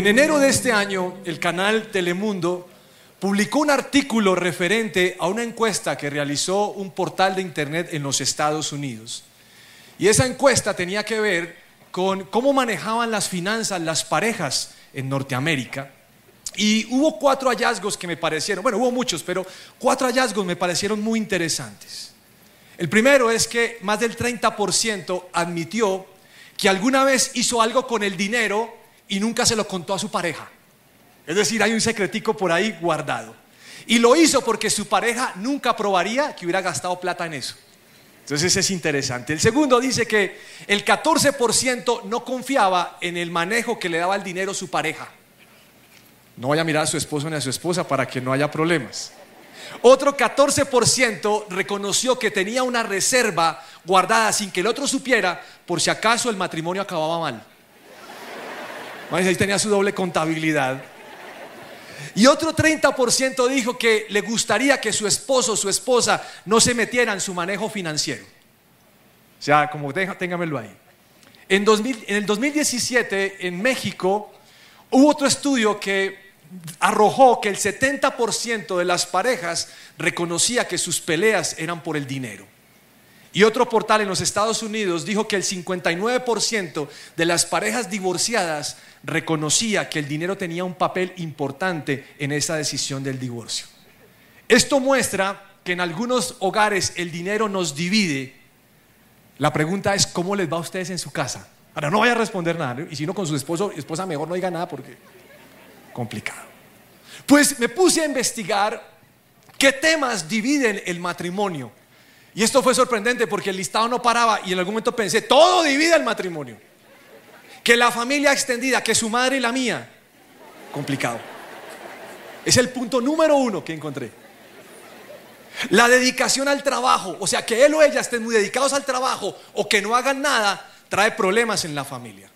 En enero de este año, el canal Telemundo publicó un artículo referente a una encuesta que realizó un portal de Internet en los Estados Unidos. Y esa encuesta tenía que ver con cómo manejaban las finanzas las parejas en Norteamérica. Y hubo cuatro hallazgos que me parecieron, bueno, hubo muchos, pero cuatro hallazgos me parecieron muy interesantes. El primero es que más del 30% admitió que alguna vez hizo algo con el dinero y nunca se lo contó a su pareja. Es decir, hay un secretico por ahí guardado. Y lo hizo porque su pareja nunca probaría que hubiera gastado plata en eso. Entonces es interesante. El segundo dice que el 14% no confiaba en el manejo que le daba el dinero su pareja. No vaya a mirar a su esposo ni a su esposa para que no haya problemas. Otro 14% reconoció que tenía una reserva guardada sin que el otro supiera por si acaso el matrimonio acababa mal. Ahí tenía su doble contabilidad. Y otro 30% dijo que le gustaría que su esposo o su esposa no se metiera en su manejo financiero. O sea, como téngamelo ahí. En, en el 2017, en México, hubo otro estudio que arrojó que el 70% de las parejas reconocía que sus peleas eran por el dinero. Y otro portal en los Estados Unidos dijo que el 59% de las parejas divorciadas reconocía que el dinero tenía un papel importante en esa decisión del divorcio. Esto muestra que en algunos hogares el dinero nos divide. La pregunta es, ¿cómo les va a ustedes en su casa? Ahora, no vaya a responder nada. Y si no con su esposo, esposa, mejor no diga nada porque complicado. Pues me puse a investigar qué temas dividen el matrimonio. Y esto fue sorprendente porque el listado no paraba y en algún momento pensé, todo divide el matrimonio. Que la familia extendida, que su madre y la mía. Complicado. Es el punto número uno que encontré. La dedicación al trabajo, o sea, que él o ella estén muy dedicados al trabajo o que no hagan nada, trae problemas en la familia.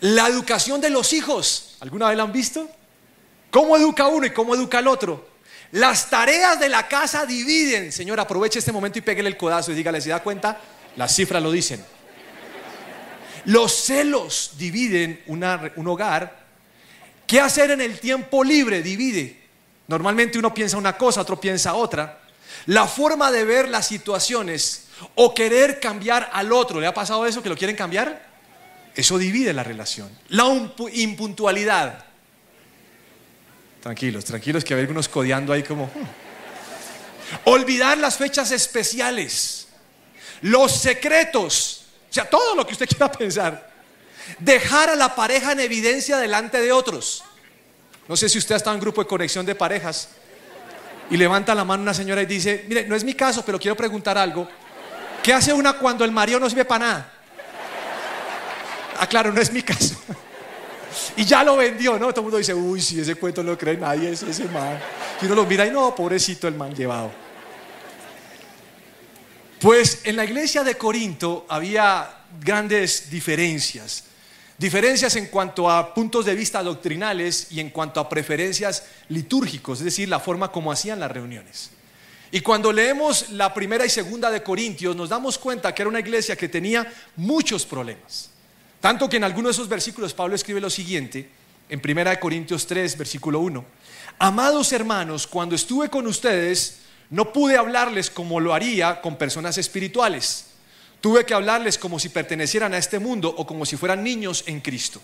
La educación de los hijos, ¿alguna vez la han visto? ¿Cómo educa uno y cómo educa el otro? Las tareas de la casa dividen. Señor, aproveche este momento y pégale el codazo y dígale, ¿se da cuenta? Las cifras lo dicen. Los celos dividen un hogar. ¿Qué hacer en el tiempo libre? Divide. Normalmente uno piensa una cosa, otro piensa otra. La forma de ver las situaciones o querer cambiar al otro. ¿Le ha pasado eso que lo quieren cambiar? Eso divide la relación. La impuntualidad. Tranquilos, tranquilos que hay algunos codeando ahí como... Hmm". Olvidar las fechas especiales, los secretos, o sea, todo lo que usted quiera pensar. Dejar a la pareja en evidencia delante de otros. No sé si usted estado en un grupo de conexión de parejas y levanta la mano una señora y dice, mire, no es mi caso, pero quiero preguntar algo. ¿Qué hace una cuando el marido no sirve para nada? Ah, claro, no es mi caso. Y ya lo vendió, ¿no? Todo el mundo dice, uy, si ese cuento no lo cree nadie, es ese man. Y uno lo mira y no, pobrecito el man llevado. Pues en la iglesia de Corinto había grandes diferencias. Diferencias en cuanto a puntos de vista doctrinales y en cuanto a preferencias litúrgicos, es decir, la forma como hacían las reuniones. Y cuando leemos la primera y segunda de Corintios, nos damos cuenta que era una iglesia que tenía muchos problemas. Tanto que en alguno de esos versículos Pablo escribe lo siguiente, en 1 Corintios 3, versículo 1. Amados hermanos, cuando estuve con ustedes, no pude hablarles como lo haría con personas espirituales. Tuve que hablarles como si pertenecieran a este mundo o como si fueran niños en Cristo.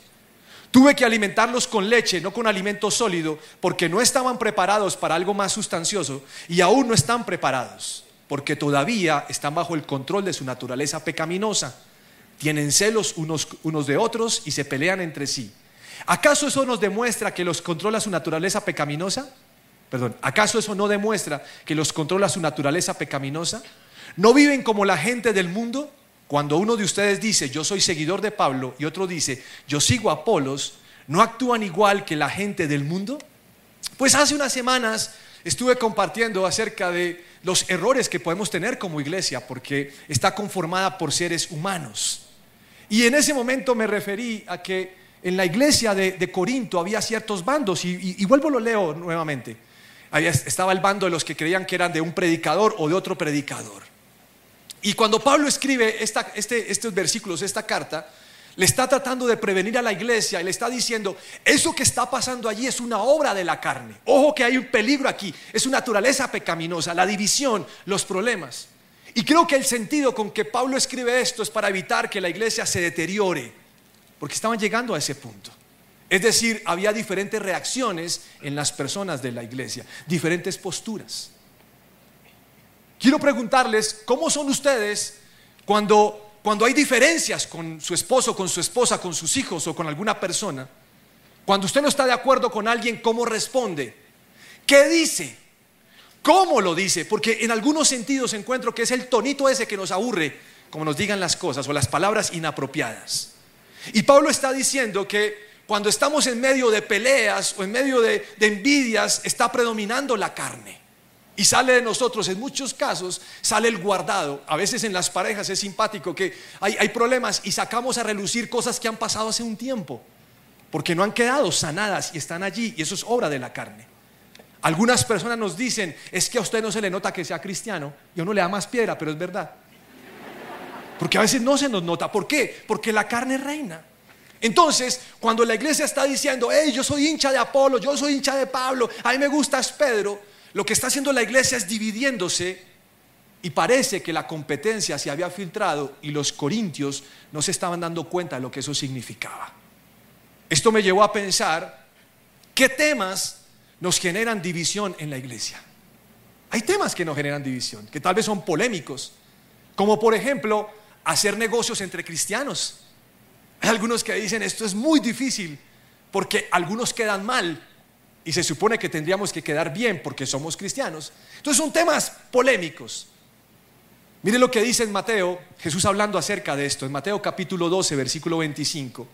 Tuve que alimentarlos con leche, no con alimento sólido, porque no estaban preparados para algo más sustancioso y aún no están preparados, porque todavía están bajo el control de su naturaleza pecaminosa tienen celos unos, unos de otros y se pelean entre sí. ¿Acaso eso nos demuestra que los controla su naturaleza pecaminosa? Perdón, ¿acaso eso no demuestra que los controla su naturaleza pecaminosa? ¿No viven como la gente del mundo? Cuando uno de ustedes dice, yo soy seguidor de Pablo, y otro dice, yo sigo a Apolos, ¿no actúan igual que la gente del mundo? Pues hace unas semanas estuve compartiendo acerca de los errores que podemos tener como iglesia, porque está conformada por seres humanos. Y en ese momento me referí a que en la iglesia de, Corinto había ciertos bandos, y, vuelvo lo leo nuevamente. estaba el bando de los que creían que eran de un predicador o de otro predicador. Y cuando Pablo escribe este, estos versículos, esta carta, le está tratando de prevenir a la iglesia y le está diciendo, eso que está pasando allí es una obra de la carne. Ojo que hay un peligro aquí, es una naturaleza pecaminosa, la división, los problemas. Y creo que el sentido con que Pablo escribe esto es para evitar que la iglesia se deteriore, porque estaban llegando a ese punto. Es decir, había diferentes reacciones en las personas de la iglesia, diferentes posturas. Quiero preguntarles, ¿cómo son ustedes cuando cuando hay diferencias con su esposo, con su esposa, con sus hijos o con alguna persona, cuando usted no está de acuerdo con alguien, ¿cómo responde? ¿Qué dice? ¿Cómo lo dice? Porque en algunos sentidos encuentro que es el tonito ese que nos aburre, como nos digan las cosas o las palabras inapropiadas. Y Pablo está diciendo que cuando estamos en medio de peleas o en medio de, envidias, está predominando la carne. Y sale de nosotros, en muchos casos, sale el guardado. A veces en las parejas es simpático que hay, hay, problemas y sacamos a relucir cosas que han pasado hace un tiempo, porque no han quedado sanadas y están allí, y eso es obra de la carne. Algunas personas nos dicen, es que a usted no se le nota que sea cristiano, y uno le da más piedra, pero es verdad. Porque a veces no se nos nota. ¿Por qué? Porque la carne reina. Entonces, cuando la iglesia está diciendo, hey, yo soy hincha de Apolo, yo soy hincha de Pablo, a mí me gusta es Pedro, lo que está haciendo la iglesia es dividiéndose y parece que la competencia se había filtrado y los corintios no se estaban dando cuenta de lo que eso significaba. Esto me llevó a pensar qué temas nos generan división en la iglesia. Hay temas que nos generan división, que tal vez son polémicos, como por ejemplo hacer negocios entre cristianos. Hay algunos que dicen esto es muy difícil porque algunos quedan mal y se supone que tendríamos que quedar bien porque somos cristianos. Entonces son temas polémicos. Mire lo que dice en Mateo, Jesús hablando acerca de esto, en Mateo capítulo 12, versículo 25.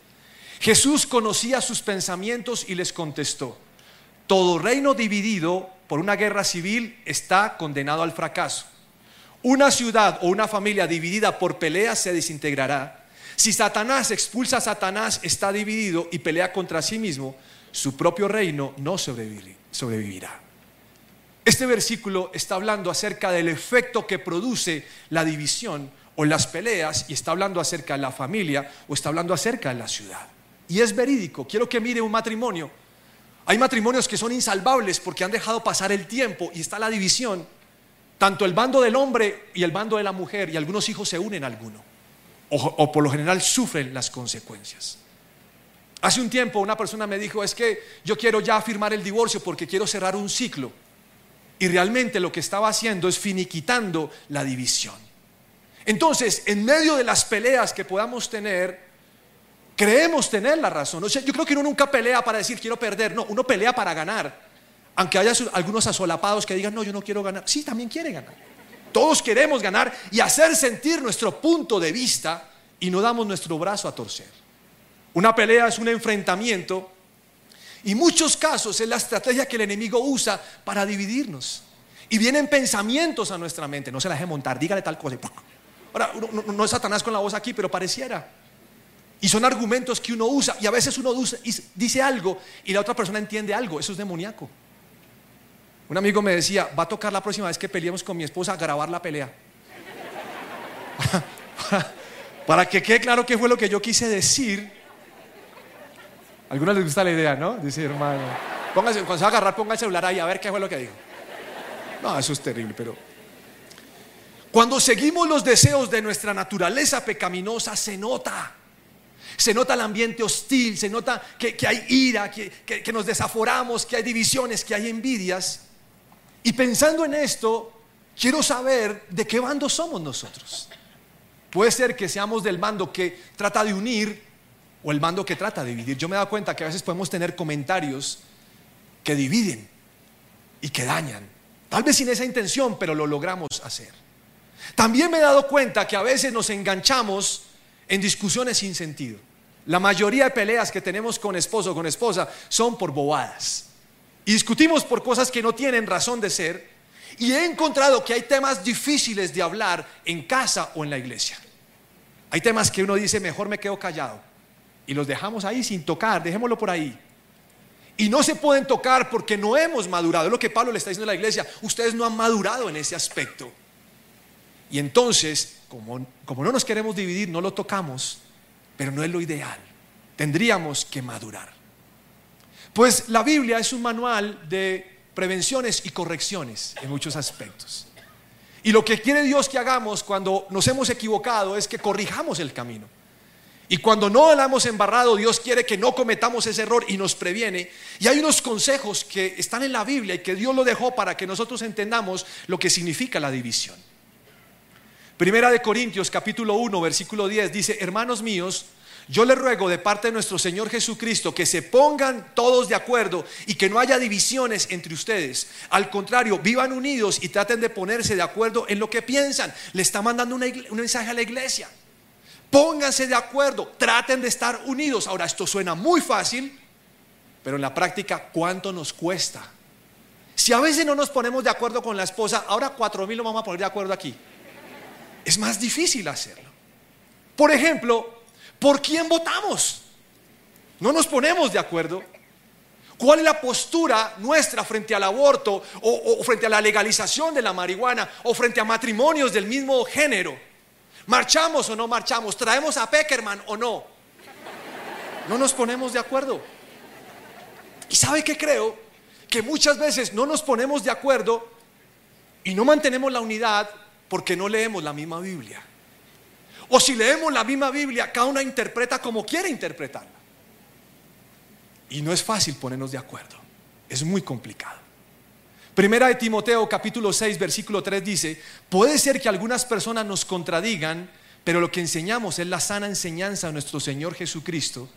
Jesús conocía sus pensamientos y les contestó, todo reino dividido por una guerra civil está condenado al fracaso. Una ciudad o una familia dividida por peleas se desintegrará. Si Satanás expulsa a Satanás, está dividido y pelea contra sí mismo, su propio reino no sobrevivirá. Este versículo está hablando acerca del efecto que produce la división o las peleas y está hablando acerca de la familia o está hablando acerca de la ciudad. Y es verídico. Quiero que mire un matrimonio. Hay matrimonios que son insalvables porque han dejado pasar el tiempo y está la división. Tanto el bando del hombre y el bando de la mujer y algunos hijos se unen a alguno. O, o por lo general sufren las consecuencias. Hace un tiempo una persona me dijo, es que yo quiero ya firmar el divorcio porque quiero cerrar un ciclo. Y realmente lo que estaba haciendo es finiquitando la división. Entonces, en medio de las peleas que podamos tener, creemos tener la razón. Yo creo que uno nunca pelea para decir quiero perder, no, uno pelea para ganar. Aunque haya algunos asolapados que digan, no, yo no quiero ganar. Sí, también quiere ganar. Todos queremos ganar y hacer sentir nuestro punto de vista y no damos nuestro brazo a torcer. Una pelea es un enfrentamiento y muchos casos es la estrategia que el enemigo usa para dividirnos. Y vienen pensamientos a nuestra mente, no se la deje montar, dígale tal cosa. Ahora, no, es Satanás con la voz aquí, pero pareciera. Y son argumentos que uno usa y a veces uno dice algo y la otra persona entiende algo, eso es demoníaco. Un amigo me decía, va a tocar la próxima vez que peleemos con mi esposa a grabar la pelea. para que quede claro qué fue lo que yo quise decir algunos les gusta la idea, ¿no? Dice, hermano, póngase, cuando se va a agarrar, ponga el celular ahí a ver qué fue lo que dijo. No, eso es terrible, pero... Cuando seguimos los deseos de nuestra naturaleza pecaminosa, se nota. Se nota el ambiente hostil, se nota que, hay ira, que, que nos desaforamos, que hay divisiones, que hay envidias. Y pensando en esto, quiero saber de qué bando somos nosotros. Puede ser que seamos del bando que trata de unir o el mando que trata de dividir. Yo me he dado cuenta que a veces podemos tener comentarios que dividen y que dañan. Tal vez sin esa intención, pero lo logramos hacer. También me he dado cuenta que a veces nos enganchamos en discusiones sin sentido. La mayoría de peleas que tenemos con esposo o con esposa son por bobadas. Y discutimos por cosas que no tienen razón de ser. Y he encontrado que hay temas difíciles de hablar en casa o en la iglesia. Hay temas que uno dice, mejor me quedo callado y los dejamos ahí sin tocar, dejémoslo por ahí. Y no se pueden tocar porque no hemos madurado. Es lo que Pablo le está diciendo a la iglesia. Ustedes no han madurado en ese aspecto. Y entonces, como, no nos queremos dividir, no lo tocamos. pero no es lo ideal. Tendríamos que madurar. Pues la Biblia es un manual de prevenciones y correcciones en muchos aspectos. Y lo que quiere Dios que hagamos cuando nos hemos equivocado es que corrijamos el camino. Y cuando no la hemos embarrado, Dios quiere que no cometamos ese error y nos previene. Y hay unos consejos que están en la Biblia y que Dios lo dejó para que nosotros entendamos lo que significa la división. Primera de Corintios capítulo 1 versículo 10 dice, hermanos míos, yo les ruego de parte de nuestro Señor Jesucristo que se pongan todos de acuerdo y que no haya divisiones entre ustedes. Al contrario, vivan unidos y traten de ponerse de acuerdo en lo que piensan. Le está mandando un mensaje a la iglesia. Pónganse de acuerdo, traten de estar unidos. Ahora, esto suena muy fácil, pero en la práctica, ¿cuánto nos cuesta? Si a veces no nos ponemos de acuerdo con la esposa, ahora cuatro mil lo vamos a poner de acuerdo aquí. Es más difícil hacerlo. Por ejemplo, ¿por quién votamos? No nos ponemos de acuerdo. ¿Cuál es la postura nuestra frente al aborto o, frente a la legalización de la marihuana o frente a matrimonios del mismo género? ¿Marchamos o no marchamos? ¿Traemos a Peckerman o no? No nos ponemos de acuerdo. ¿Y sabe qué creo? Que muchas veces no nos ponemos de acuerdo y no mantenemos la unidad porque no leemos la misma Biblia. O si leemos la misma Biblia, cada uno interpreta como quiere interpretarla. Y no es fácil ponernos de acuerdo. Es muy complicado. Primera de Timoteo capítulo 6 versículo 3 dice, puede ser que algunas personas nos contradigan, pero lo que enseñamos es la sana enseñanza de nuestro Señor Jesucristo,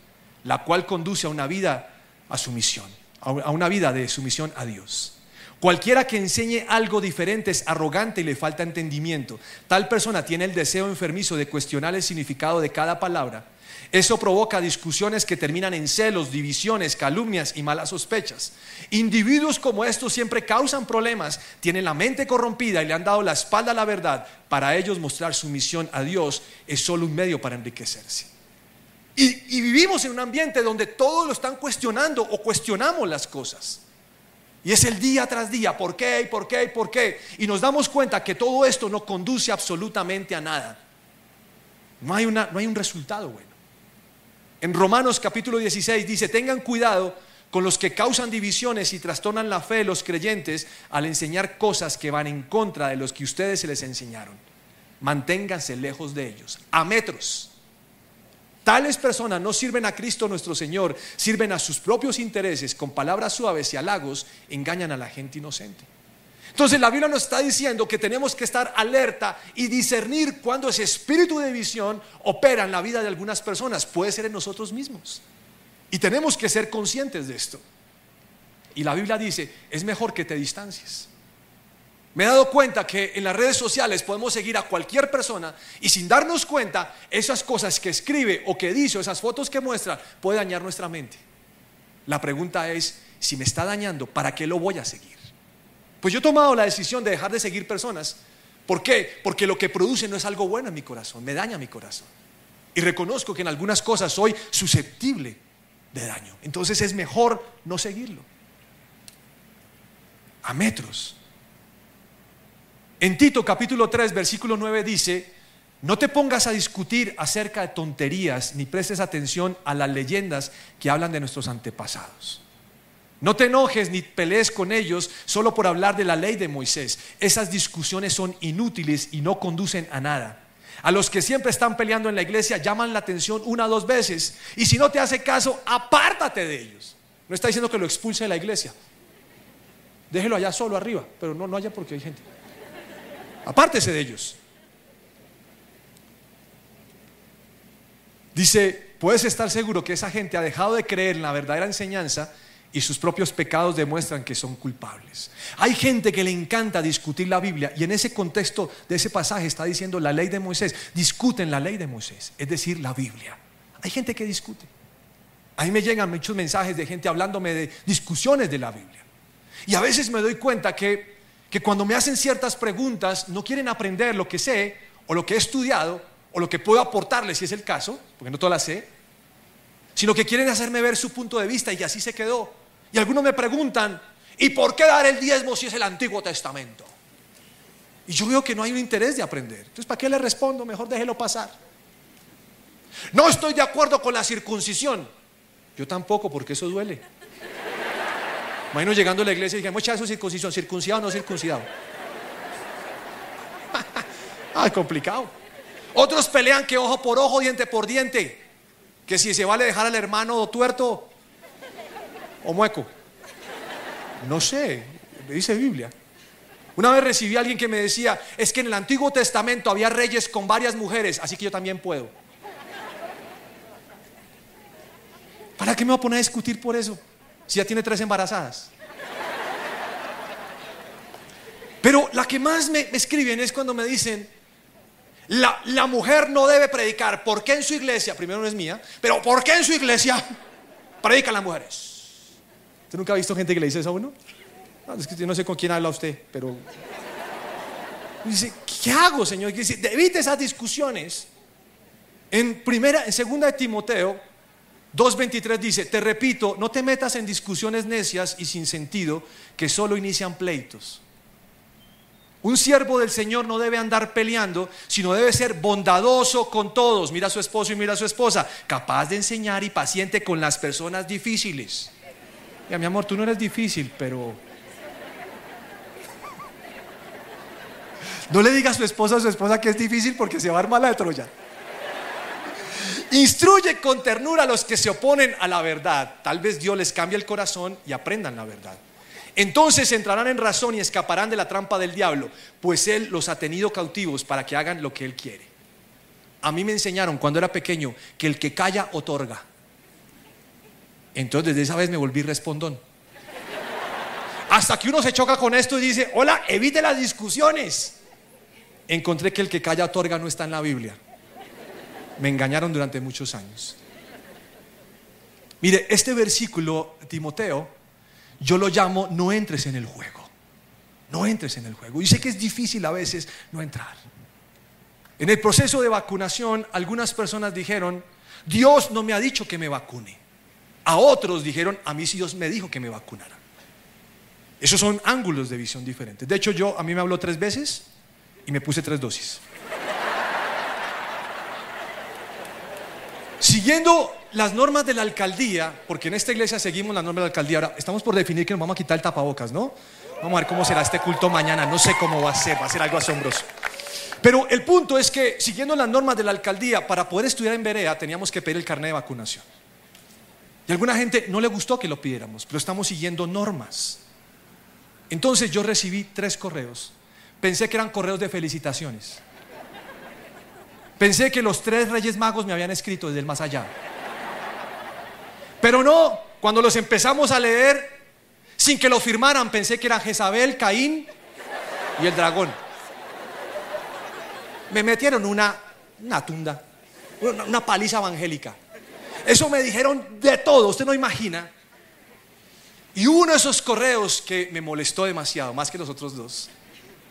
la cual conduce a una vida a sumisión, a una vida de sumisión a Dios. Cualquiera que enseñe algo diferente es arrogante y le falta entendimiento. Tal persona tiene el deseo enfermizo de cuestionar el significado de cada palabra eso provoca discusiones que terminan en celos, divisiones, calumnias y malas sospechas. Individuos como estos siempre causan problemas, tienen la mente corrompida y le han dado la espalda a la verdad. Para ellos mostrar su misión a Dios es solo un medio para enriquecerse. Y, y vivimos en un ambiente donde todos lo están cuestionando o cuestionamos las cosas. Y es el día tras día, ¿por qué? ¿Por qué? ¿Por qué? Y nos damos cuenta que todo esto no conduce absolutamente a nada. No hay, una, no hay un resultado bueno. En Romanos capítulo 16 dice, tengan cuidado con los que causan divisiones y trastornan la fe de los creyentes al enseñar cosas que van en contra de los que ustedes se les enseñaron. Manténganse lejos de ellos, a metros. Tales personas no sirven a Cristo nuestro Señor, sirven a sus propios intereses, con palabras suaves y halagos, engañan a la gente inocente. Entonces la Biblia nos está diciendo que tenemos que estar alerta y discernir cuando ese espíritu de visión opera en la vida de algunas personas. Puede ser en nosotros mismos. Y tenemos que ser conscientes de esto. Y la Biblia dice, es mejor que te distancies. Me he dado cuenta que en las redes sociales podemos seguir a cualquier persona y sin darnos cuenta, esas cosas que escribe o que dice o esas fotos que muestra puede dañar nuestra mente. La pregunta es, si me está dañando, ¿para qué lo voy a seguir? Pues yo he tomado la decisión de dejar de seguir personas. ¿Por qué? Porque lo que produce no es algo bueno en mi corazón, me daña mi corazón. Y reconozco que en algunas cosas soy susceptible de daño. Entonces es mejor no seguirlo. A metros. En Tito capítulo 3, versículo 9 dice, no te pongas a discutir acerca de tonterías ni prestes atención a las leyendas que hablan de nuestros antepasados. No te enojes ni pelees con ellos solo por hablar de la ley de Moisés. Esas discusiones son inútiles y no conducen a nada. A los que siempre están peleando en la iglesia llaman la atención una o dos veces. Y si no te hace caso, apártate de ellos. No está diciendo que lo expulse de la iglesia. Déjelo allá solo arriba, pero no, no haya porque hay gente. Apártese de ellos. Dice, puedes estar seguro que esa gente ha dejado de creer en la verdadera enseñanza y sus propios pecados demuestran que son culpables. Hay gente que le encanta discutir la Biblia y en ese contexto de ese pasaje está diciendo la ley de Moisés. Discuten la ley de Moisés, es decir, la Biblia. Hay gente que discute. A mí me llegan muchos mensajes de gente hablándome de discusiones de la Biblia. Y a veces me doy cuenta que, que cuando me hacen ciertas preguntas no quieren aprender lo que sé o lo que he estudiado o lo que puedo aportarles si es el caso, porque no todas las sé, sino que quieren hacerme ver su punto de vista y así se quedó. Y algunos me preguntan, ¿y por qué dar el diezmo si es el Antiguo Testamento? Y yo veo que no hay un interés de aprender. Entonces, ¿para qué le respondo? Mejor déjelo pasar. No estoy de acuerdo con la circuncisión. Yo tampoco, porque eso duele. Imagino llegando a la iglesia y dije, mucha eso circuncisión, circuncidado o no circuncidado. ah, complicado. Otros pelean que ojo por ojo, diente por diente. Que si se vale dejar al hermano tuerto o mueco. No sé, dice Biblia. Una vez recibí a alguien que me decía, es que en el Antiguo Testamento había reyes con varias mujeres, así que yo también puedo. ¿Para qué me voy a poner a discutir por eso? Si ya tiene tres embarazadas. Pero la que más me, escriben es cuando me dicen, la, la, mujer no debe predicar. ¿Por qué en su iglesia? Primero no es mía, pero ¿por qué en su iglesia predican las mujeres? ¿Usted nunca ha visto gente que le dice eso a uno? No, no sé con quién habla usted, pero... Dice, ¿qué hago, Señor? Evite esas discusiones. En primera, en segunda de Timoteo 2.23 dice, te repito, no te metas en discusiones necias y sin sentido que solo inician pleitos. Un siervo del Señor no debe andar peleando, sino debe ser bondadoso con todos. Mira a su esposo y mira a su esposa, capaz de enseñar y paciente con las personas difíciles. Ya, mi amor, tú no eres difícil, pero No le diga a su esposa a su esposa que es difícil porque se va a armar la de Troya. Instruye con ternura a los que se oponen a la verdad. Tal vez Dios les cambie el corazón y aprendan la verdad. Entonces entrarán en razón y escaparán de la trampa del diablo, pues Él los ha tenido cautivos para que hagan lo que Él quiere. A mí me enseñaron cuando era pequeño que el que calla otorga. Entonces desde esa vez me volví respondón. Hasta que uno se choca con esto y dice, hola, evite las discusiones encontré que el que calla otorga no está en la Biblia. Me engañaron durante muchos años. Mire, este versículo, Timoteo, yo lo llamo no entres en el juego. No entres en el juego. Y sé que es difícil a veces no entrar. En el proceso de vacunación, algunas personas dijeron, Dios no me ha dicho que me vacune. A otros dijeron, a mí sí Dios me dijo que me vacunara. Esos son ángulos de visión diferentes. De hecho, yo, a mí me habló tres veces y me puse tres dosis. Siguiendo las normas de la alcaldía, porque en esta iglesia seguimos las normas de la alcaldía, ahora estamos por definir que nos vamos a quitar el tapabocas, ¿no? Vamos a ver cómo será este culto mañana, no sé cómo va a ser, va a ser algo asombroso. Pero el punto es que siguiendo las normas de la alcaldía, para poder estudiar en Berea teníamos que pedir el carnet de vacunación. Y a alguna gente no le gustó que lo pidiéramos, pero estamos siguiendo normas. Entonces yo recibí tres correos pensé que eran correos de felicitaciones. Pensé que los tres reyes magos me habían escrito desde el más allá. Pero no, cuando los empezamos a leer, sin que lo firmaran, pensé que eran Jezabel, Caín y el dragón. Me metieron una, una tunda, una, paliza evangélica. Eso me dijeron de todo, usted no imagina. Y uno de esos correos que me molestó demasiado, más que los otros dos,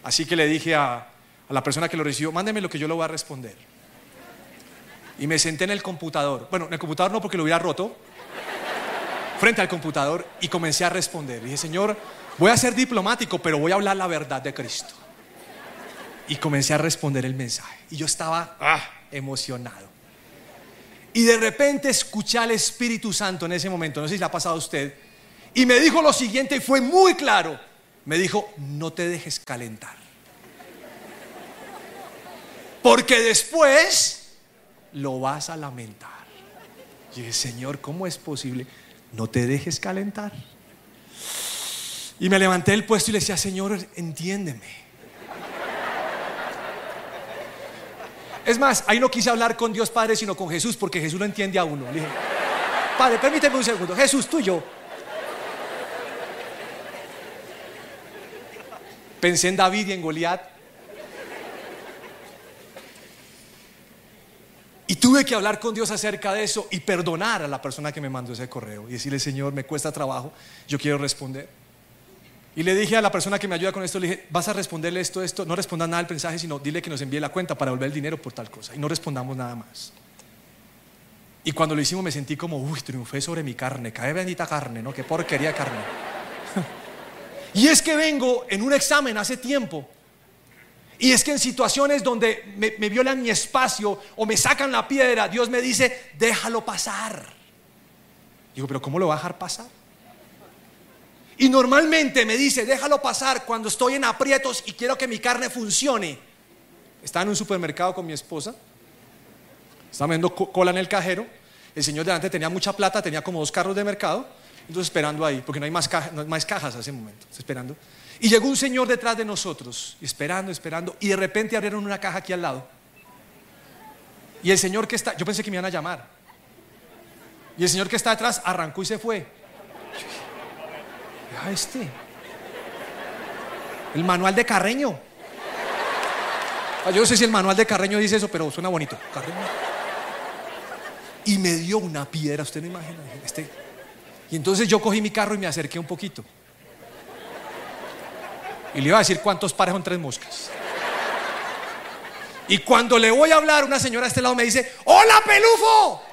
Así que le dije a, la persona que lo recibió, mándeme lo que yo lo voy a responder. Y me senté en el computador. Bueno, en el computador no porque lo hubiera roto. Frente al computador y comencé a responder. Dije, Señor, voy a ser diplomático, pero voy a hablar la verdad de Cristo. Y comencé a responder el mensaje. Y yo estaba ah, emocionado. Y de repente escuché al Espíritu Santo en ese momento, no sé si le ha pasado a usted, y me dijo lo siguiente y fue muy claro me dijo, no te dejes calentar. Porque después lo vas a lamentar. Y dije, Señor, ¿cómo es posible? No te dejes calentar. Y me levanté del puesto y le decía, Señor, entiéndeme. Es más, ahí no quise hablar con Dios Padre, sino con Jesús, porque Jesús lo entiende a uno. Le dije, Padre, permíteme un segundo. Jesús, tú y yo Pensé en David y en Goliat. Y tuve que hablar con Dios acerca de eso y perdonar a la persona que me mandó ese correo y decirle, Señor, me cuesta trabajo, yo quiero responder. Y le dije a la persona que me ayuda con esto, le dije, vas a responderle esto, esto, no respondas nada al mensaje, sino dile que nos envíe la cuenta para volver el dinero por tal cosa. Y no respondamos nada más. Y cuando lo hicimos me sentí como, uy, triunfé sobre mi carne, cae bendita carne, ¿no? Qué porquería carne. Y es que vengo en un examen hace tiempo Y es que en situaciones donde me, me, violan mi espacio o me sacan la piedra, Dios me dice, déjalo pasar. Digo, pero ¿cómo lo va a dejar pasar? Y normalmente me dice, déjalo pasar cuando estoy en aprietos y quiero que mi carne funcione. Estaba en un supermercado con mi esposa, estaba viendo cola en el cajero, el señor delante tenía mucha plata, tenía como dos carros de mercado, entonces esperando ahí, porque no hay más, no hay más cajas a ese momento, esperando. Y llegó un señor detrás de nosotros, esperando, esperando, y de repente abrieron una caja aquí al lado. Y el señor que está, yo pensé que me iban a llamar. Y el señor que está detrás arrancó y se fue. Ah, este. El manual de Carreño. Ah, yo no sé si el manual de Carreño dice eso, pero suena bonito. Carreño. Y me dio una piedra, usted no imagina. Este. Y entonces yo cogí mi carro y me acerqué un poquito. Y le iba a decir cuántos pares son tres moscas. Y cuando le voy a hablar, una señora a este lado me dice, ¡Hola, pelufo!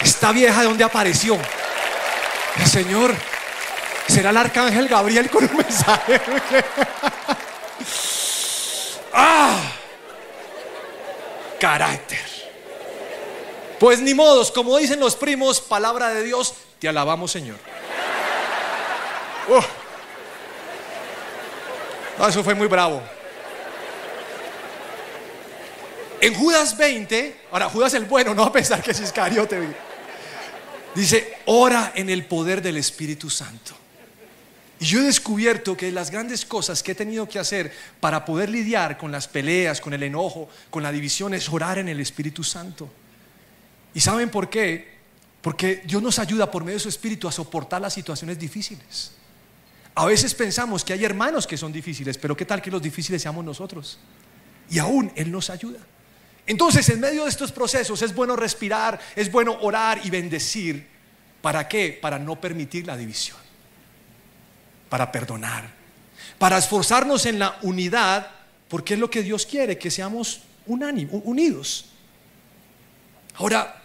Esta vieja de dónde apareció. El Señor, será el arcángel Gabriel con un mensaje. ¡Ah! Carácter. Pues ni modos, como dicen los primos, palabra de Dios, te alabamos Señor. Eso fue muy bravo. En Judas 20, ahora Judas el bueno, no a pensar que es Iscariote. Dice, ora en el poder del Espíritu Santo. Y yo he descubierto que las grandes cosas que he tenido que hacer para poder lidiar con las peleas, con el enojo, con la división, es orar en el Espíritu Santo. ¿Y saben por qué? Porque Dios nos ayuda por medio de su Espíritu a soportar las situaciones difíciles. A veces pensamos que hay hermanos que son difíciles, pero ¿qué tal que los difíciles seamos nosotros? Y aún Él nos ayuda. Entonces, en medio de estos procesos es bueno respirar, es bueno orar y bendecir. ¿Para qué? Para no permitir la división, para perdonar, para esforzarnos en la unidad, porque es lo que Dios quiere, que seamos unidos. Ahora,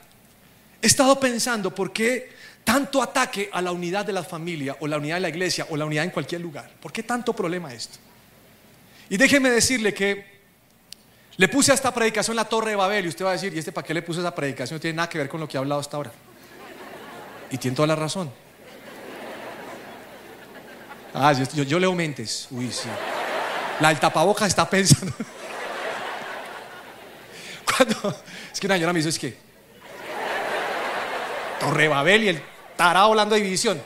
he estado pensando por qué tanto ataque a la unidad de la familia o la unidad de la iglesia o la unidad en cualquier lugar. ¿Por qué tanto problema esto? Y déjeme decirle que le puse a esta predicación la Torre de Babel y usted va a decir, ¿y este para qué le puse esa predicación? No tiene nada que ver con lo que ha hablado hasta ahora. Y tiene toda la razón. Ah, yo, leo mentes. Uy, sí. La del tapabocas está pensando. Es que una señora me hizo, es que Torre Babel y el tarado hablando de división.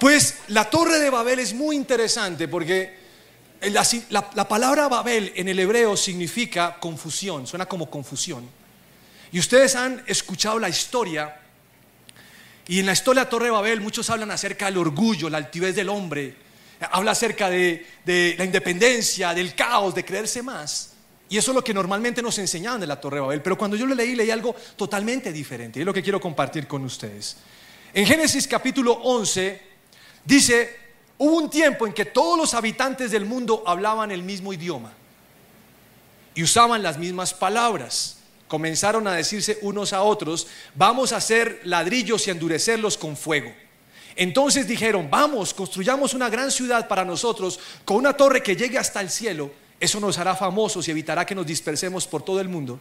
Pues la Torre de Babel es muy interesante porque la, palabra Babel en el hebreo significa confusión, suena como confusión. Y ustedes han escuchado la historia, y en la historia de Torre de Babel muchos hablan acerca del orgullo, la altivez del hombre, habla acerca de la independencia, del caos, de creerse más. Y eso es lo que normalmente nos enseñaban de la Torre de Babel. Pero cuando yo lo leí, leí algo totalmente diferente. Y es lo que quiero compartir con ustedes. En Génesis capítulo 11 dice, Hubo un tiempo en que todos los habitantes del mundo hablaban el mismo idioma y usaban las mismas palabras. Comenzaron a decirse unos a otros, vamos a hacer ladrillos y endurecerlos con fuego. Entonces dijeron, vamos, construyamos una gran ciudad para nosotros con una torre que llegue hasta el cielo. Eso nos hará famosos y evitará que nos dispersemos por todo el mundo.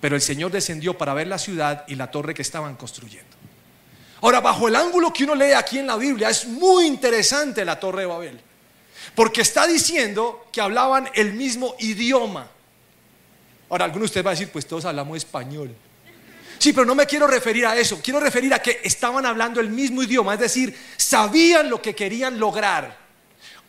Pero el Señor descendió para ver la ciudad y la torre que estaban construyendo. Ahora, bajo el ángulo que uno lee aquí en la Biblia, es muy interesante la Torre de Babel. Porque está diciendo que hablaban el mismo idioma. Ahora, algunos de ustedes van a decir, pues todos hablamos español. Sí, pero no me quiero referir a eso. Quiero referir a que estaban hablando el mismo idioma. Es decir, sabían lo que querían lograr.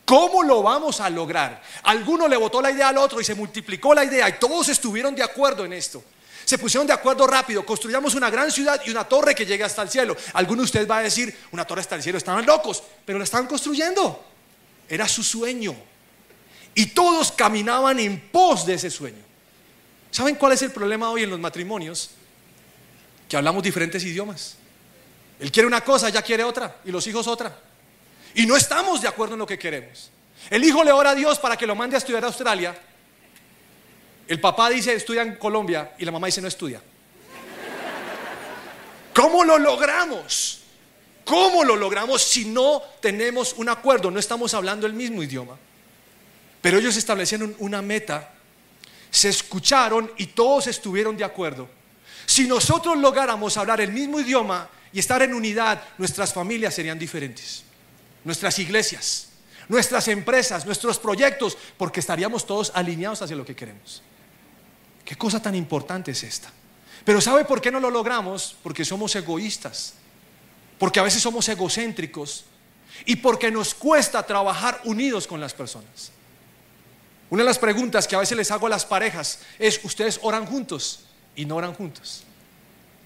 ¿Cómo lo vamos a lograr? Alguno le votó la idea al otro y se multiplicó la idea y todos estuvieron de acuerdo en esto se pusieron de acuerdo rápido, construyamos una gran ciudad y una torre que llegue hasta el cielo. Alguno de ustedes va a decir, una torre hasta el cielo, estaban locos, pero la estaban construyendo. Era su sueño. Y todos caminaban en pos de ese sueño. ¿Saben cuál es el problema hoy en los matrimonios? Que hablamos diferentes idiomas. Él quiere una cosa, ella quiere otra, y los hijos otra. Y no estamos de acuerdo en lo que queremos. El hijo le ora a Dios para que lo mande a estudiar a Australia, el papá dice estudia en Colombia y la mamá dice no estudia. ¿Cómo lo logramos? ¿Cómo lo logramos si no tenemos un acuerdo? No estamos hablando el mismo idioma. Pero ellos establecieron una meta, se escucharon y todos estuvieron de acuerdo. Si nosotros lográramos hablar el mismo idioma y estar en unidad, nuestras familias serían diferentes. Nuestras iglesias, nuestras empresas, nuestros proyectos, porque estaríamos todos alineados hacia lo que queremos. ¿Qué cosa tan importante es esta? Pero ¿sabe por qué no lo logramos? Porque somos egoístas porque a veces somos egocéntricos y porque nos cuesta trabajar unidos con las personas. Una de las preguntas que a veces les hago a las parejas es, ¿ustedes oran juntos? Y no oran juntos.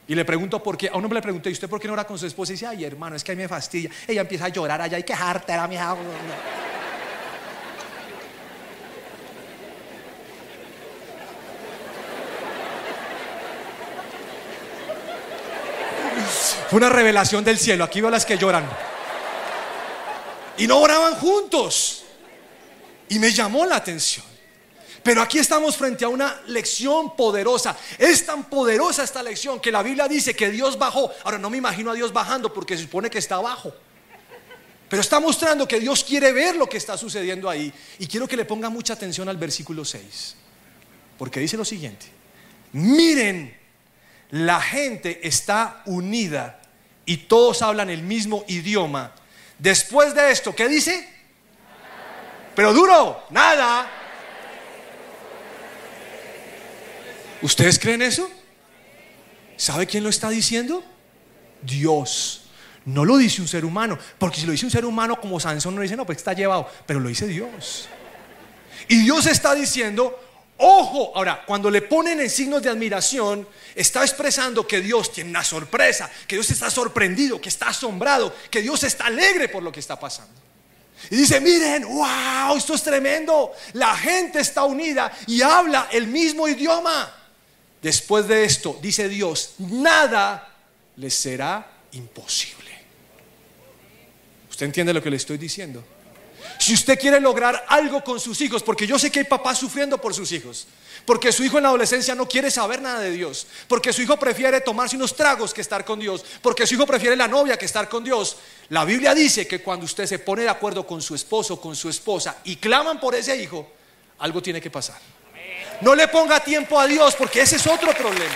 Y le pregunto por qué, a uno me le pregunté, ¿y usted por qué no ora con su esposa? Y dice, ay hermano, es que a mí me fastidia. Ella empieza a llorar allá y quejarte a mi hija. Fue una revelación del cielo. Aquí veo las que lloran. Y no oraban juntos. Y me llamó la atención. Pero aquí estamos frente a una lección poderosa. Es tan poderosa esta lección que la Biblia dice que Dios bajó. Ahora no me imagino a Dios bajando porque se supone que está abajo. Pero está mostrando que Dios quiere ver lo que está sucediendo ahí. Y quiero que le ponga mucha atención al versículo 6. Porque dice lo siguiente. Miren, la gente está unida y todos hablan el mismo idioma. Después de esto, ¿qué dice? Pero duro, nada. ¿Ustedes creen eso? ¿Sabe quién lo está diciendo? Dios. No lo dice un ser humano, porque si lo dice un ser humano como Sansón no dice, no, pues está llevado, pero lo dice Dios. Y Dios está diciendo, Ojo, ahora, cuando le ponen en signos de admiración, está expresando que Dios tiene una sorpresa, que Dios está sorprendido, que está asombrado, que Dios está alegre por lo que está pasando. Y dice, miren, wow, esto es tremendo. La gente está unida y habla el mismo idioma. Después de esto, dice Dios, nada les será imposible. ¿Usted entiende lo que le estoy diciendo? Si usted quiere lograr algo con sus hijos, porque yo sé que hay papás sufriendo por sus hijos, porque su hijo en la adolescencia no quiere saber nada de Dios, porque su hijo prefiere tomarse unos tragos que estar con Dios, porque su hijo prefiere la novia que estar con Dios. La Biblia dice que cuando usted se pone de acuerdo con su esposo, con su esposa y claman por ese hijo, algo tiene que pasar. No le ponga tiempo a Dios porque ese es otro problema.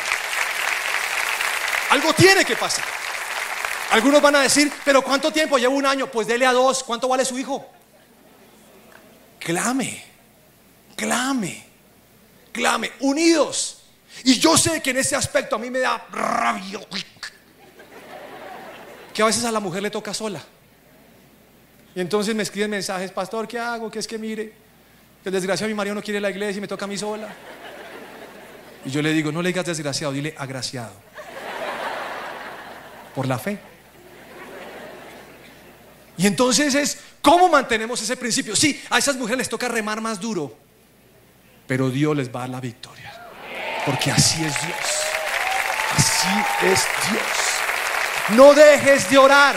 Algo tiene que pasar. Algunos van a decir, pero ¿cuánto tiempo? Llevo un año. Pues dele a dos. ¿Cuánto vale su hijo? clame, clame, clame, unidos. Y yo sé que en ese aspecto a mí me da rabia. Que a veces a la mujer le toca sola. Y entonces me escriben mensajes, pastor, ¿qué hago? ¿Qué es que mire? El desgraciado mi marido no quiere la iglesia y me toca a mí sola. Y yo le digo, no le digas desgraciado, dile agraciado. Por la fe. Y entonces es, ¿cómo mantenemos ese principio? Sí, a esas mujeres les toca remar más duro, pero Dios les va a dar la victoria. Porque así es Dios. Así es Dios. No dejes de orar.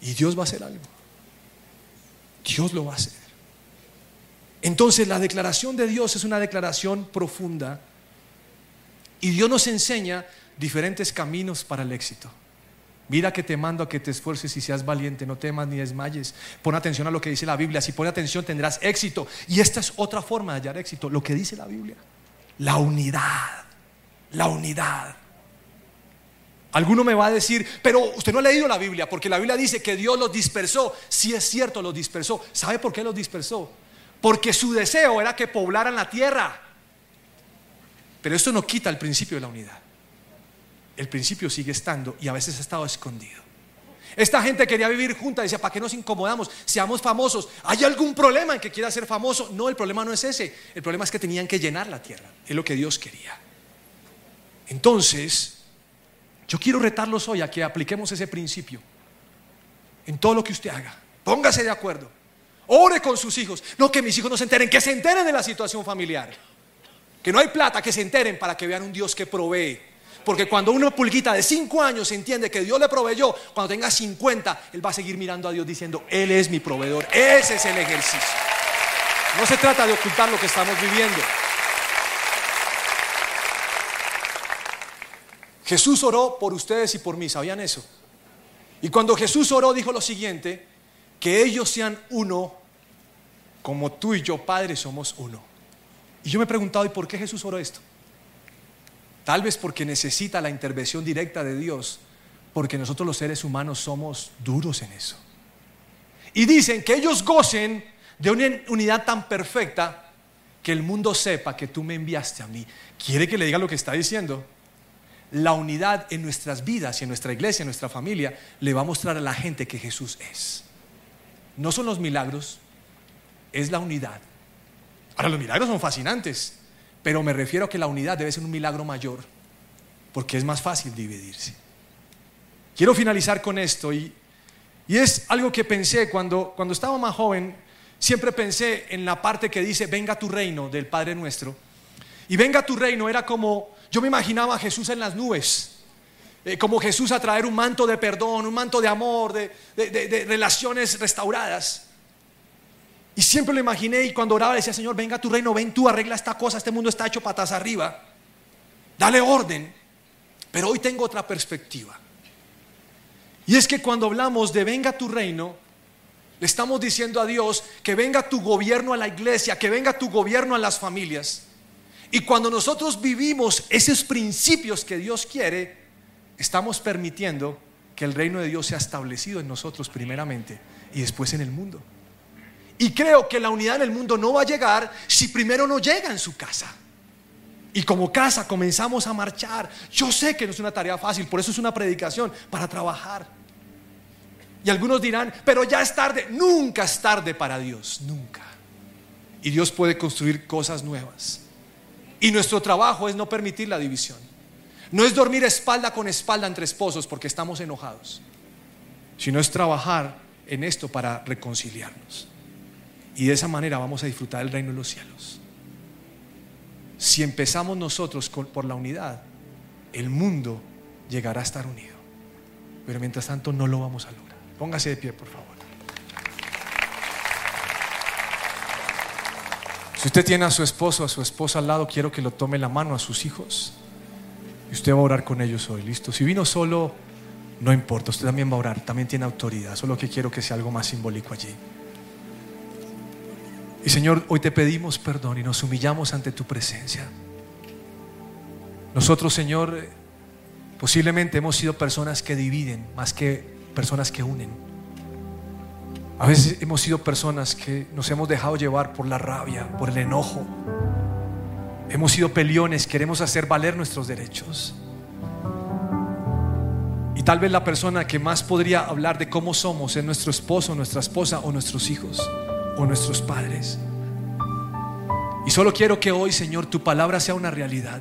Y Dios va a hacer algo. Dios lo va a hacer. Entonces la declaración de Dios es una declaración profunda. Y Dios nos enseña diferentes caminos para el éxito. Mira que te mando a que te esfuerces y seas valiente, no temas ni desmayes. Pon atención a lo que dice la Biblia. Si pones atención tendrás éxito. Y esta es otra forma de hallar éxito, lo que dice la Biblia. La unidad. La unidad. Alguno me va a decir, pero usted no ha leído la Biblia, porque la Biblia dice que Dios los dispersó. Si es cierto, los dispersó. ¿Sabe por qué los dispersó? Porque su deseo era que poblaran la tierra. Pero esto no quita el principio de la unidad el principio sigue estando y a veces ha estado escondido. Esta gente quería vivir junta, decía, ¿para qué nos incomodamos? Seamos famosos. ¿Hay algún problema en que quiera ser famoso? No, el problema no es ese. El problema es que tenían que llenar la tierra. Es lo que Dios quería. Entonces, yo quiero retarlos hoy a que apliquemos ese principio en todo lo que usted haga. Póngase de acuerdo. Ore con sus hijos. No que mis hijos no se enteren, que se enteren de la situación familiar. Que no hay plata, que se enteren para que vean un Dios que provee porque cuando una pulguita de 5 años entiende que Dios le proveyó, cuando tenga 50, él va a seguir mirando a Dios diciendo, Él es mi proveedor. Ese es el ejercicio. No se trata de ocultar lo que estamos viviendo. Jesús oró por ustedes y por mí, ¿sabían eso? Y cuando Jesús oró dijo lo siguiente, que ellos sean uno, como tú y yo, Padre, somos uno. Y yo me he preguntado, ¿y por qué Jesús oró esto? Tal vez porque necesita la intervención directa de Dios, porque nosotros los seres humanos somos duros en eso. Y dicen que ellos gocen de una unidad tan perfecta que el mundo sepa que tú me enviaste a mí. ¿Quiere que le diga lo que está diciendo? La unidad en nuestras vidas y en nuestra iglesia, en nuestra familia, le va a mostrar a la gente que Jesús es. No son los milagros, es la unidad. Ahora, los milagros son fascinantes, pero me refiero a que la unidad debe ser un milagro mayor, porque es más fácil dividirse. Quiero finalizar con esto y, y es algo que pensé cuando, cuando estaba más joven, siempre pensé en la parte que dice, venga tu reino del Padre nuestro. Y venga tu reino era como, yo me imaginaba a Jesús en las nubes, eh, como Jesús a traer un manto de perdón, un manto de amor, de, de relaciones restauradas. Y siempre lo imaginé y cuando oraba decía, Señor, venga tu reino, ven tú, arregla esta cosa, este mundo está hecho patas arriba. Dale orden. Pero hoy tengo otra perspectiva. Y es que cuando hablamos de venga tu reino, le estamos diciendo a Dios que venga tu gobierno a la iglesia, que venga tu gobierno a las familias. Y cuando nosotros vivimos esos principios que Dios quiere, estamos permitiendo que el reino de Dios sea establecido en nosotros primeramente y después en el mundo. Y creo que la unidad en el mundo no va a llegar si primero no llega en su casa. Y como casa comenzamos a marchar. Yo sé que no es una tarea fácil, por eso es una predicación para trabajar. Y algunos dirán, pero ya es tarde. Nunca es tarde para Dios, nunca. Y Dios puede construir cosas nuevas. Y nuestro trabajo es no permitir la división. No es dormir espalda con espalda entre esposos porque estamos enojados, sino es trabajar en esto para reconciliarnos. Y de esa manera vamos a disfrutar el reino de los cielos. Si empezamos nosotros por la unidad, el mundo llegará a estar unido. Pero mientras tanto no lo vamos a lograr. Póngase de pie, por favor. Si usted tiene a su esposo o a su esposa al lado, quiero que lo tome la mano a sus hijos. Y usted va a orar con ellos hoy, listo. Si vino solo, no importa, usted también va a orar, también tiene autoridad. Solo que quiero que sea algo más simbólico allí. Y Señor, hoy te pedimos perdón y nos humillamos ante tu presencia. Nosotros, Señor, posiblemente hemos sido personas que dividen más que personas que unen. A veces hemos sido personas que nos hemos dejado llevar por la rabia, por el enojo. Hemos sido peliones, queremos hacer valer nuestros derechos. Y tal vez la persona que más podría hablar de cómo somos es nuestro esposo, nuestra esposa o nuestros hijos o nuestros padres. Y solo quiero que hoy, Señor, tu palabra sea una realidad.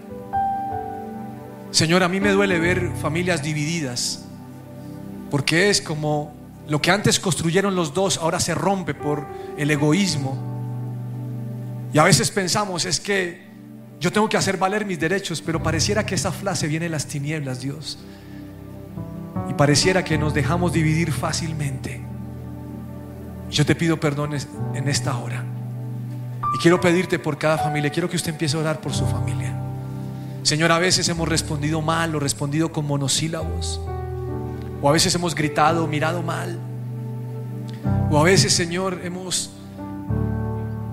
Señor, a mí me duele ver familias divididas, porque es como lo que antes construyeron los dos, ahora se rompe por el egoísmo. Y a veces pensamos, es que yo tengo que hacer valer mis derechos, pero pareciera que esa frase viene de las tinieblas, Dios. Y pareciera que nos dejamos dividir fácilmente. Yo te pido perdón en esta hora. Y quiero pedirte por cada familia. Quiero que usted empiece a orar por su familia. Señor, a veces hemos respondido mal o respondido con monosílabos. O a veces hemos gritado, mirado mal. O a veces, Señor, hemos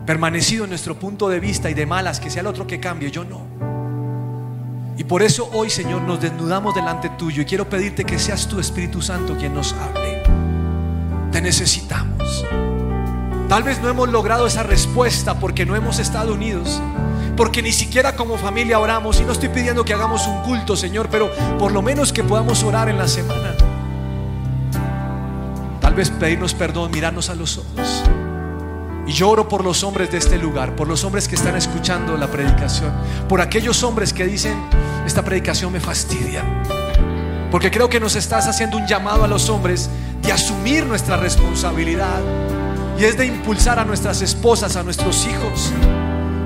permanecido en nuestro punto de vista y de malas, que sea el otro que cambie, yo no. Y por eso hoy, Señor, nos desnudamos delante tuyo y quiero pedirte que seas tu Espíritu Santo quien nos hable. Te necesitamos. Tal vez no hemos logrado esa respuesta porque no hemos estado unidos. Porque ni siquiera como familia oramos. Y no estoy pidiendo que hagamos un culto, Señor, pero por lo menos que podamos orar en la semana. Tal pedirnos perdón, mirarnos a los ojos. Y yo oro por los hombres de este lugar, por los hombres que están escuchando la predicación, por aquellos hombres que dicen, esta predicación me fastidia. Porque creo que nos estás haciendo un llamado a los hombres de asumir nuestra responsabilidad y es de impulsar a nuestras esposas, a nuestros hijos.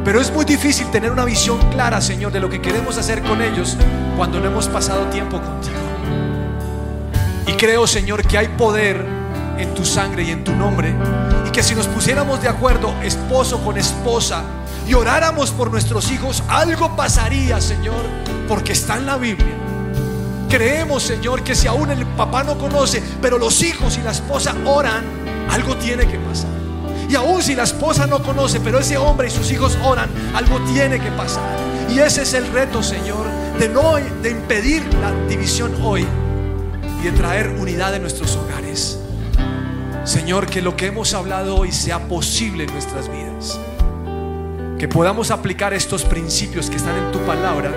Pero es muy difícil tener una visión clara, Señor, de lo que queremos hacer con ellos cuando no hemos pasado tiempo contigo. Y creo, Señor, que hay poder en tu sangre y en tu nombre. Y que si nos pusiéramos de acuerdo, esposo con esposa, y oráramos por nuestros hijos, algo pasaría, Señor, porque está en la Biblia Creemos, Señor, que si aún el papá no conoce, pero los hijos y la esposa oran, algo tiene que pasar. Y aún si la esposa no conoce, pero ese hombre y sus hijos oran, algo tiene que pasar. Y ese es el reto, Señor, de no de impedir la división hoy y de traer unidad en nuestros hogares. Señor, que lo que hemos hablado hoy sea posible en nuestras vidas. Que podamos aplicar estos principios que están en tu palabra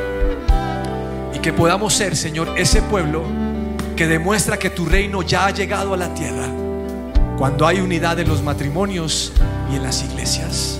y que podamos ser, Señor, ese pueblo que demuestra que tu reino ya ha llegado a la tierra cuando hay unidad en los matrimonios y en las iglesias.